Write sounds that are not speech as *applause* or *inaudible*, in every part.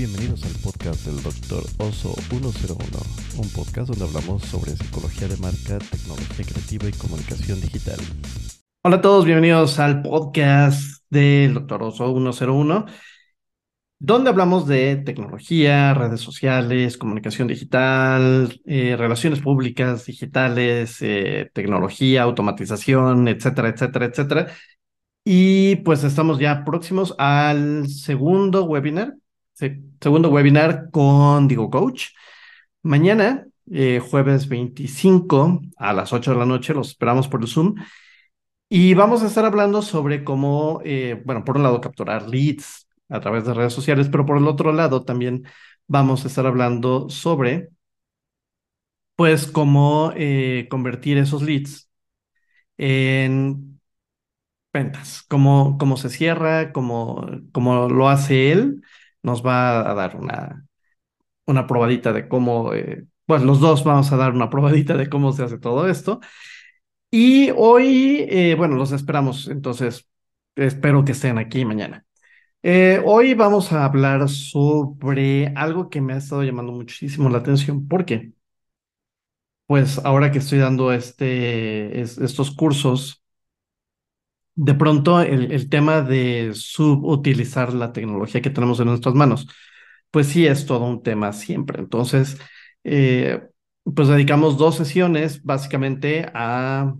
bienvenidos al podcast del Dr. Oso 101, un podcast donde hablamos sobre psicología de marca, tecnología creativa y comunicación digital. Hola a todos, bienvenidos al podcast del Dr. Oso 101, donde hablamos de tecnología, redes sociales, comunicación digital, eh, relaciones públicas digitales, eh, tecnología, automatización, etcétera, etcétera, etcétera. Y pues estamos ya próximos al segundo webinar, segundo webinar con Digo Coach. Mañana, eh, jueves 25 a las 8 de la noche, los esperamos por el Zoom. Y vamos a estar hablando sobre cómo, eh, bueno, por un lado capturar leads a través de redes sociales, pero por el otro lado también vamos a estar hablando sobre, pues, cómo eh, convertir esos leads en ventas, cómo, cómo se cierra, cómo, cómo lo hace él, nos va a dar una, una probadita de cómo, eh, bueno, los dos vamos a dar una probadita de cómo se hace todo esto. Y hoy, eh, bueno, los esperamos, entonces espero que estén aquí mañana. Eh, hoy vamos a hablar sobre algo que me ha estado llamando muchísimo la atención, porque, pues ahora que estoy dando este, estos cursos de pronto el, tema de subutilizar la tecnología que tenemos en nuestras manos, pues sí es todo un tema siempre. Entonces, eh, pues dedicamos dos sesiones básicamente a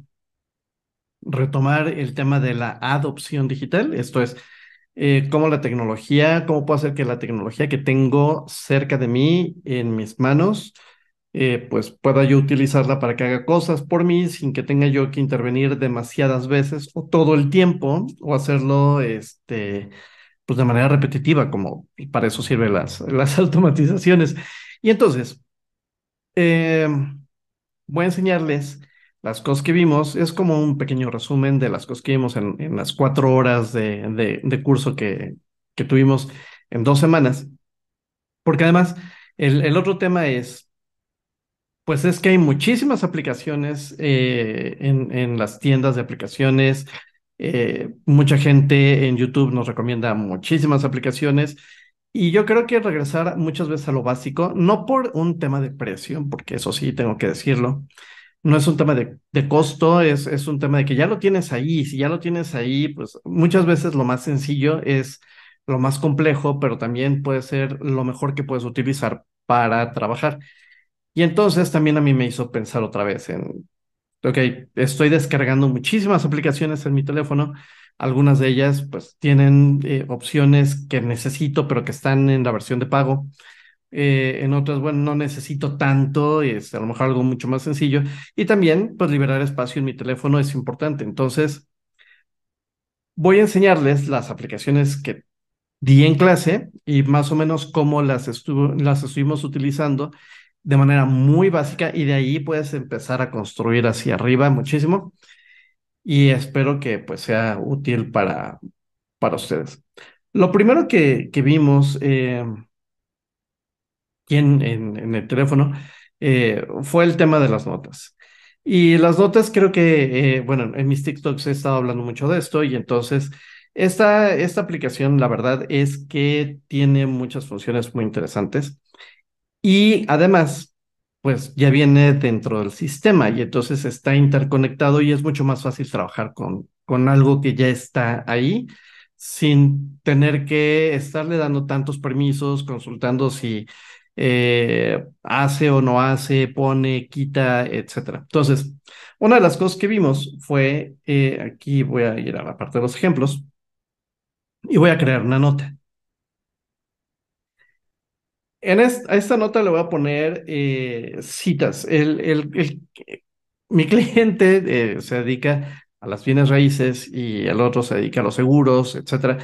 retomar el tema de la adopción digital, esto es, eh, cómo la tecnología, cómo puedo hacer que la tecnología que tengo cerca de mí, en mis manos, eh, pues pueda yo utilizarla para que haga cosas por mí sin que tenga yo que intervenir demasiadas veces o todo el tiempo o hacerlo este, pues de manera repetitiva, como para eso sirven las, *laughs* las automatizaciones. Y entonces, eh, voy a enseñarles las cosas que vimos. Es como un pequeño resumen de las cosas que vimos en, las cuatro horas de, de, curso que, que tuvimos en dos semanas. Porque además, el otro tema es pues es que hay muchísimas aplicaciones eh, en, las tiendas de aplicaciones. Eh, mucha gente en YouTube nos recomienda muchísimas aplicaciones. Y yo creo que regresar muchas veces a lo básico, no por un tema de precio, porque eso sí tengo que decirlo, no es un tema de, de costo, es, es un tema de que ya lo tienes ahí. Si ya lo tienes ahí, pues muchas veces lo más sencillo es lo más complejo, pero también puede ser lo mejor que puedes utilizar para trabajar. Y entonces también a mí me hizo pensar otra vez en, ok, estoy descargando muchísimas aplicaciones en mi teléfono, algunas de ellas pues tienen eh, opciones que necesito, pero que están en la versión de pago. Eh, en otras, bueno, no necesito tanto, es a lo mejor algo mucho más sencillo. Y también, pues liberar espacio en mi teléfono es importante. Entonces, voy a enseñarles las aplicaciones que di en clase y más o menos cómo las, las estuvimos utilizando de manera muy básica y de ahí puedes empezar a construir hacia arriba muchísimo y espero que pues sea útil para, para ustedes. Lo primero que, que vimos eh, en, el teléfono eh, fue el tema de las notas. Y las notas creo que, eh, bueno, en mis TikToks he estado hablando mucho de esto y entonces esta, esta aplicación, la verdad es que tiene muchas funciones muy interesantes. Y además, pues ya viene dentro del sistema y entonces está interconectado y es mucho más fácil trabajar con, con algo que ya está ahí sin tener que estarle dando tantos permisos, consultando si eh, hace o no hace, pone, quita, etcétera. Entonces, una de las cosas que vimos fue, eh, aquí voy a ir a la parte de los ejemplos y voy a crear una nota. En esta, a esta nota le voy a poner eh, citas. El, mi cliente eh, se dedica a las bienes raíces y el otro se dedica a los seguros, etcétera.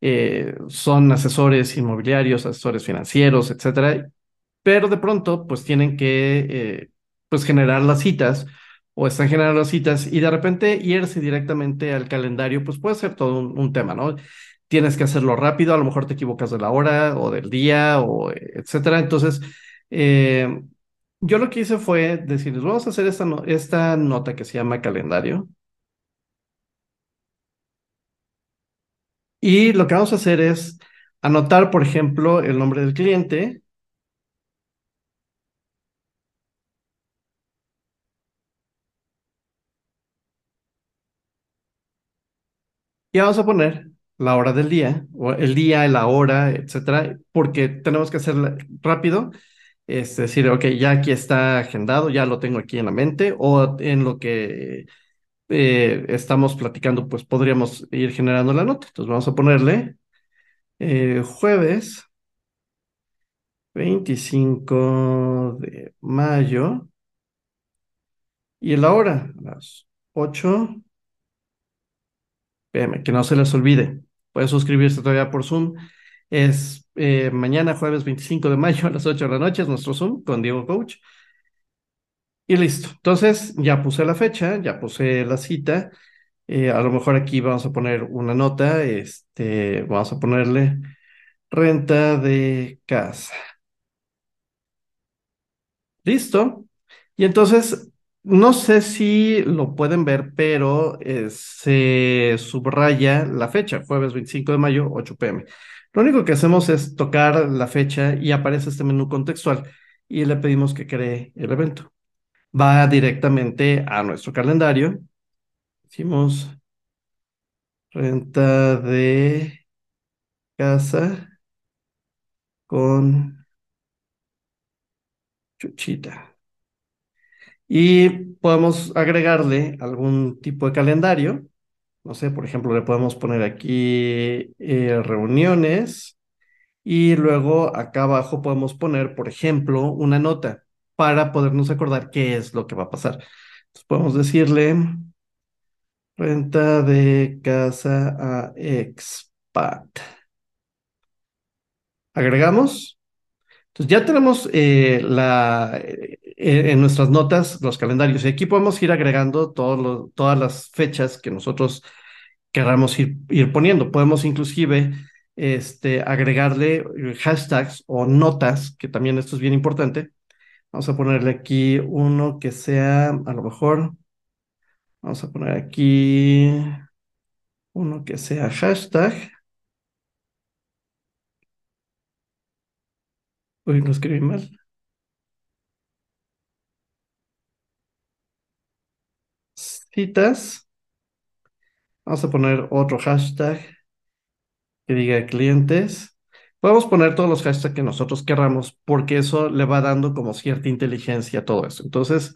Eh, son asesores inmobiliarios, asesores financieros, etcétera. Pero de pronto, pues tienen que pues generar las citas o están generando las citas y de repente irse directamente al calendario, pues puede ser todo un tema, ¿no? Tienes que hacerlo rápido, a lo mejor te equivocas de la hora o del día o etcétera. Entonces, eh, yo lo que hice fue decirles, vamos a hacer esta, esta nota que se llama calendario. Y lo que vamos a hacer es anotar, por ejemplo, el nombre del cliente. Y vamos a poner la hora del día, o el día, la hora, etcétera, porque tenemos que hacerlo rápido. Es decir, ok, ya aquí está agendado, ya lo tengo aquí en la mente, o en lo que eh, estamos platicando, pues podríamos ir generando la nota. Entonces vamos a ponerle eh, jueves 25 de mayo y la hora, las 8 pm, que no se les olvide. Pueden suscribirse todavía por Zoom. Es eh, mañana, jueves 25 de mayo *laughs* a las 8 de la noche, es nuestro Zoom con Diego Coach. Y listo. Entonces, ya puse la fecha, ya puse la cita. Eh, a lo mejor aquí vamos a poner una nota. Este, vamos a ponerle renta de casa. Listo. Y entonces, no sé si lo pueden ver, pero eh, se subraya la fecha, jueves 25 de mayo, 8 pm. Lo único que hacemos es tocar la fecha y aparece este menú contextual y le pedimos que cree el evento. Va directamente a nuestro calendario. Hicimos renta de casa con chuchita. Y podemos agregarle algún tipo de calendario. No sé, por ejemplo, le podemos poner aquí eh, reuniones y luego acá abajo podemos poner, por ejemplo, una nota para podernos acordar qué es lo que va a pasar. Entonces podemos decirle renta de casa a expat. Agregamos. Entonces ya tenemos eh, la, eh, en nuestras notas los calendarios y aquí podemos ir agregando todas las fechas que nosotros queramos ir, ir poniendo. Podemos inclusive este, agregarle hashtags o notas, que también esto es bien importante. Vamos a ponerle aquí uno que sea, a lo mejor, vamos a poner aquí uno que sea hashtag. Uy, lo escribí mal. Citas. Vamos a poner otro hashtag que diga clientes. Podemos poner todos los hashtags que nosotros querramos porque eso le va dando como cierta inteligencia a todo eso. Entonces,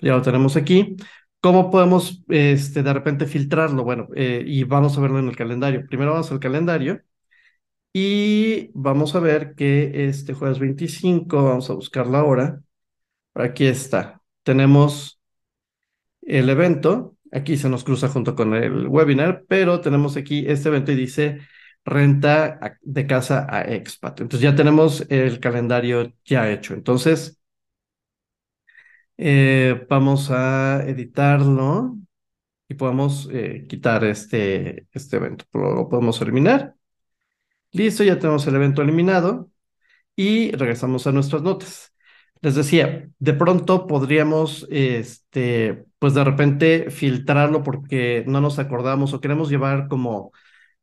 ya lo tenemos aquí. ¿Cómo podemos este, de repente filtrarlo? Bueno, eh, y vamos a verlo en el calendario. Primero vamos al calendario y vamos a ver que este jueves 25, vamos a buscar la hora. Aquí está. Tenemos el evento. Aquí se nos cruza junto con el webinar, pero tenemos aquí este evento y dice renta de casa a expat. Entonces ya tenemos el calendario ya hecho. Entonces, eh, vamos a editarlo y podemos eh, quitar este, este evento. Lo podemos eliminar. Listo, ya tenemos el evento eliminado y regresamos a nuestras notas. Les decía, de pronto podríamos, este, pues de repente filtrarlo porque no nos acordamos o queremos llevar como,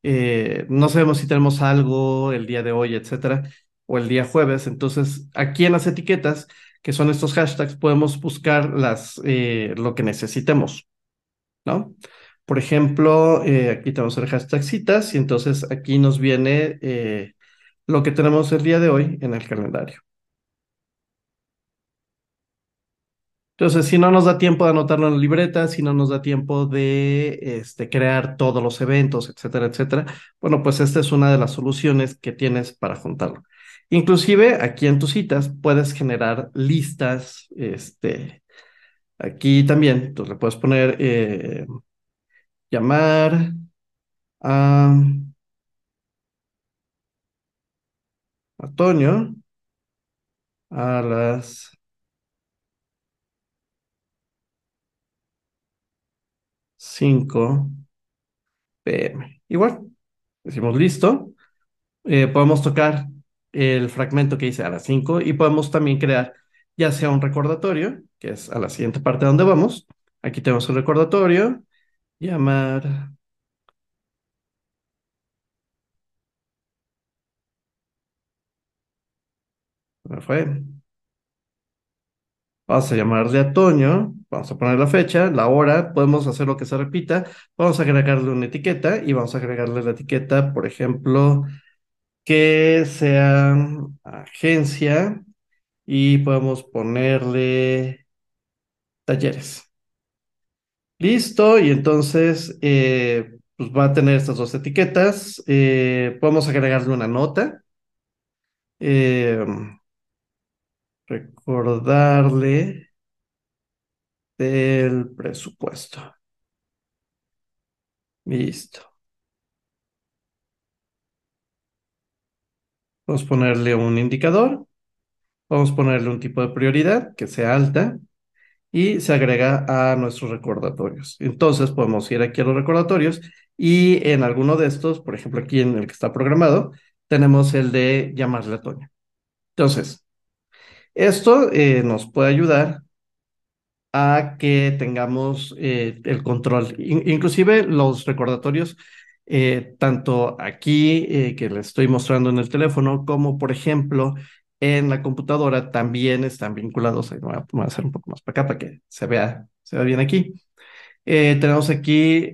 eh, no sabemos si tenemos algo el día de hoy, etcétera, o el día jueves. Entonces, aquí en las etiquetas, que son estos hashtags, podemos buscar las, eh, lo que necesitemos, ¿no? Por ejemplo, eh, aquí tenemos el hashtag citas y entonces aquí nos viene eh, lo que tenemos el día de hoy en el calendario. Entonces, si no nos da tiempo de anotarlo en la libreta, si no nos da tiempo de este, crear todos los eventos, etcétera, etcétera, bueno, pues esta es una de las soluciones que tienes para juntarlo. Inclusive aquí en tus citas puedes generar listas, este, aquí también, entonces le puedes poner eh, llamar a Antonio a las cinco pm. Igual, decimos listo. Eh, podemos tocar el fragmento que dice a las 5 y podemos también crear ya sea un recordatorio, que es a la siguiente parte donde vamos. Aquí tenemos el recordatorio llamar me fue. Vamos a llamarle a Toño, vamos a poner la fecha, la hora, podemos hacer lo que se repita, vamos a agregarle una etiqueta y vamos a agregarle la etiqueta, por ejemplo, que sea agencia y podemos ponerle talleres. Listo, y entonces eh, pues va a tener estas dos etiquetas. Eh, podemos agregarle una nota. Eh, recordarle del presupuesto. Listo. Vamos a ponerle un indicador. Vamos a ponerle un tipo de prioridad que sea alta y se agrega a nuestros recordatorios. Entonces podemos ir aquí a los recordatorios y en alguno de estos, por ejemplo aquí en el que está programado, tenemos el de llamarle a Toño. Entonces, esto eh, nos puede ayudar a que tengamos eh, el control. inclusive los recordatorios, eh, tanto aquí que les estoy mostrando en el teléfono, como por ejemplo en la computadora, también están vinculados. Voy a, hacer un poco más para acá para que se vea, se vea bien aquí. tenemos aquí,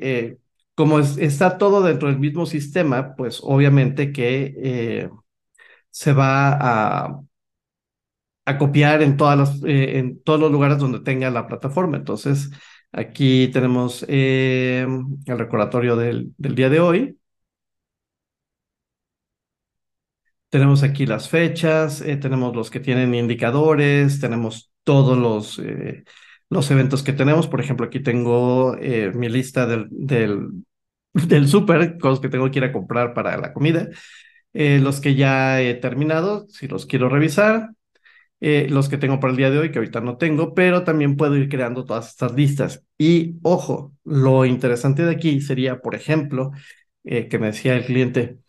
como está todo dentro del mismo sistema, pues obviamente que se va a a copiar en, todas las, eh, en todos los lugares donde tenga la plataforma. Entonces, aquí tenemos eh, el recordatorio del, del, día de hoy. Tenemos aquí las fechas, eh, tenemos los que tienen indicadores, tenemos todos los, los eventos que tenemos. Por ejemplo, aquí tengo mi lista del, del, *laughs* del súper, cosas que tengo que ir a comprar para la comida. los que ya he terminado, si los quiero revisar, eh, los que tengo para el día de hoy, que ahorita no tengo, pero también puedo ir creando todas estas listas. Y ojo, lo interesante de aquí sería, por ejemplo, eh, que me decía el cliente,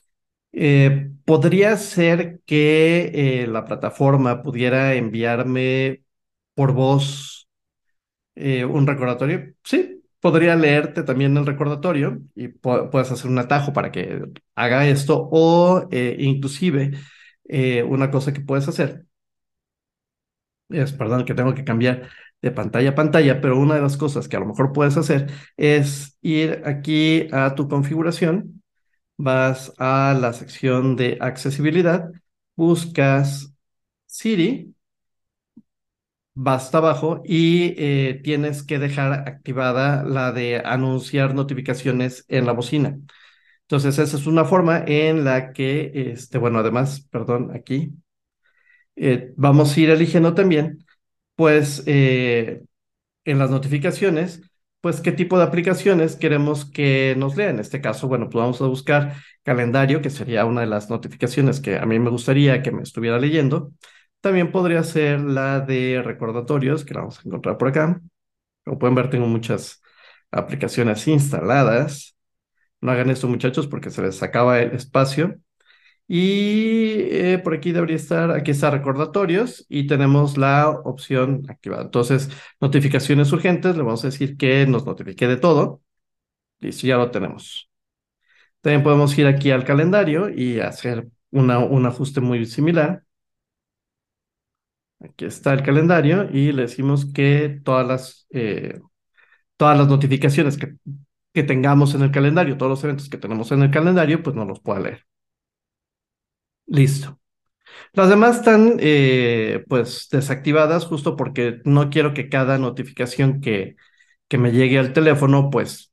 eh, podría ser que la plataforma pudiera enviarme por voz un recordatorio. Sí, podría leerte también el recordatorio y puedes hacer un atajo para que haga esto o inclusive una cosa que puedes hacer es, perdón, que tengo que cambiar de pantalla a pantalla, pero una de las cosas que a lo mejor puedes hacer es ir aquí a tu configuración, vas a la sección de accesibilidad, buscas Siri, vas abajo y eh, tienes que dejar activada la de anunciar notificaciones en la bocina. Entonces, esa es una forma en la que, este, bueno, además, perdón, aquí eh, vamos a ir eligiendo también, pues, eh, en las notificaciones, pues, qué tipo de aplicaciones queremos que nos lea. En este caso, bueno, pues vamos a buscar calendario, que sería una de las notificaciones que a mí me gustaría que me estuviera leyendo. También podría ser la de recordatorios, que la vamos a encontrar por acá. Como pueden ver, tengo muchas aplicaciones instaladas. No hagan esto, muchachos, porque se les acaba el espacio. Y eh, por aquí debería estar, aquí está recordatorios y tenemos la opción activada. Entonces, notificaciones urgentes, le vamos a decir que nos notifique de todo. Listo, ya lo tenemos. También podemos ir aquí al calendario y hacer una, un ajuste muy similar. Aquí está el calendario y le decimos que todas las, eh, todas las notificaciones que, que tengamos en el calendario, todos los eventos que tenemos en el calendario, pues no los pueda leer. Listo. Las demás están eh, pues desactivadas justo porque no quiero que cada notificación que, que me llegue al teléfono pues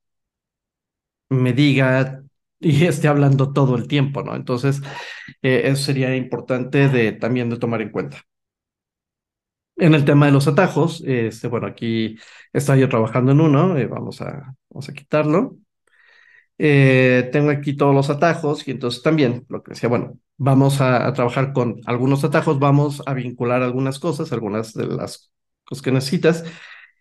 me diga *laughs* y esté hablando todo el tiempo, ¿no? Entonces, eh, eso sería importante de, también de tomar en cuenta. En el tema de los atajos, este, bueno, aquí está yo trabajando en uno, eh, vamos, a, vamos a quitarlo. Tengo aquí todos los atajos y entonces también lo que decía, bueno, vamos a, trabajar con algunos atajos, vamos a vincular algunas cosas, algunas de las cosas que necesitas.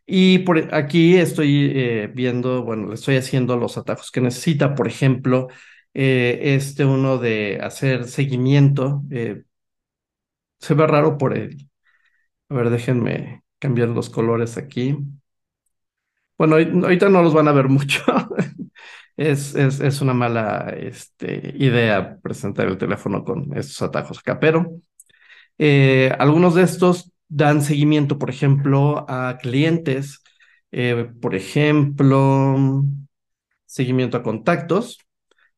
Y por aquí estoy eh, viendo, bueno, le estoy haciendo los atajos que necesita, por ejemplo, eh, este uno de hacer seguimiento. se ve raro por él. A ver, déjenme cambiar los colores aquí. Bueno, ahorita no los van a ver *laughs* mucho. Es, es, es una mala este, idea presentar el teléfono con estos atajos acá, pero Eh, algunos de estos dan seguimiento, por ejemplo, a clientes, eh, por ejemplo, seguimiento a contactos.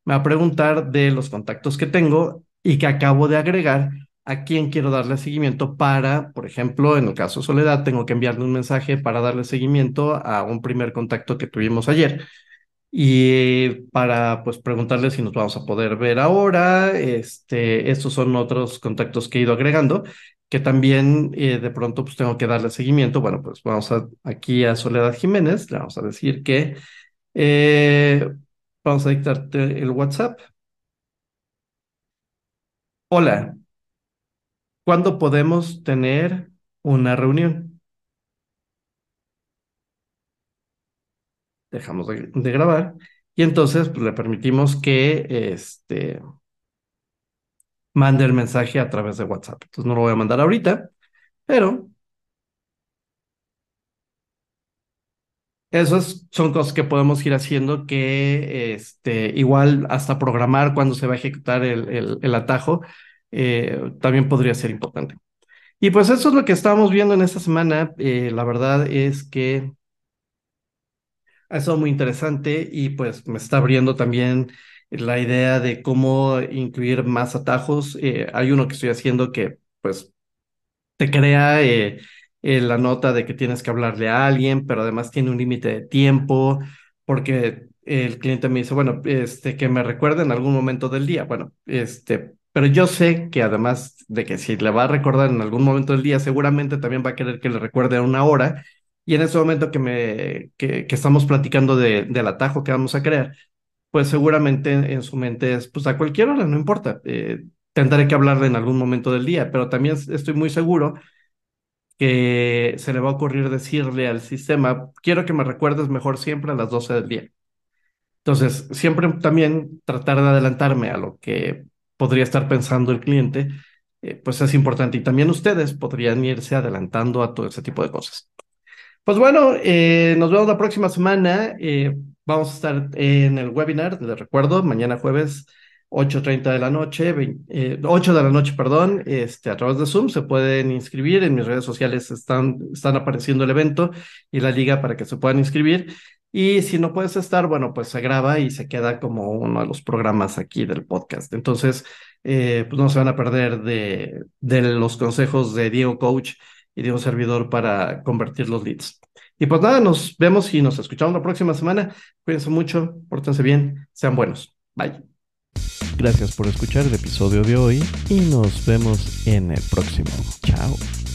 Me va a preguntar de los contactos que tengo y que acabo de agregar a quién quiero darle seguimiento para, por ejemplo, en el caso de Soledad, tengo que enviarle un mensaje para darle seguimiento a un primer contacto que tuvimos ayer y para pues preguntarle si nos vamos a poder ver ahora. Este, estos son otros contactos que he ido agregando que también eh, de pronto pues tengo que darle seguimiento. Bueno, pues vamos a, aquí a Soledad Jiménez, le vamos a decir que eh, vamos a dictarte el WhatsApp. Hola, ¿cuándo podemos tener una reunión? Dejamos de, grabar y entonces pues, le permitimos que este, mande el mensaje a través de WhatsApp. Entonces no lo voy a mandar ahorita, pero esas son cosas que podemos ir haciendo que este, igual hasta programar cuando se va a ejecutar el, el, atajo eh, también podría ser importante. Y pues eso es lo que estamos viendo en esta semana. Eh, la verdad es que ha estado muy interesante y pues me está abriendo también la idea de cómo incluir más atajos. Eh, hay uno que estoy haciendo que pues te crea eh, eh, la nota de que tienes que hablarle a alguien, pero además tiene un límite de tiempo, porque el cliente me dice, bueno, este, que me recuerde en algún momento del día. Bueno, este, pero yo sé que además de que si le va a recordar en algún momento del día, seguramente también va a querer que le recuerde a una hora y en ese momento que, me, que, estamos platicando de, del atajo que vamos a crear, pues seguramente en, su mente es, pues a cualquier hora, no importa, eh, tendré que hablarle en algún momento del día, pero también estoy muy seguro que se le va a ocurrir decirle al sistema, quiero que me recuerdes mejor siempre a las 12 del día. Entonces, siempre también tratar de adelantarme a lo que podría estar pensando el cliente, eh, pues es importante. Y también ustedes podrían irse adelantando a todo ese tipo de cosas. Pues bueno, eh, nos vemos la próxima semana. Eh, vamos a estar en el webinar, les recuerdo, mañana jueves 8.30 de la noche, 8 de la noche, perdón, este, a través de Zoom. Se pueden inscribir. En mis redes sociales están, están apareciendo el evento y la liga para que se puedan inscribir. Y si no puedes estar, bueno, pues se graba y se queda como uno de los programas aquí del podcast. Entonces, eh, pues no se van a perder de, de los consejos de Diego Coach y de un servidor para convertir los leads. Y pues nada, nos vemos y nos escuchamos la próxima semana. Cuídense mucho, pórtense bien, sean buenos. Bye. Gracias por escuchar el episodio de hoy y nos vemos en el próximo. Chao.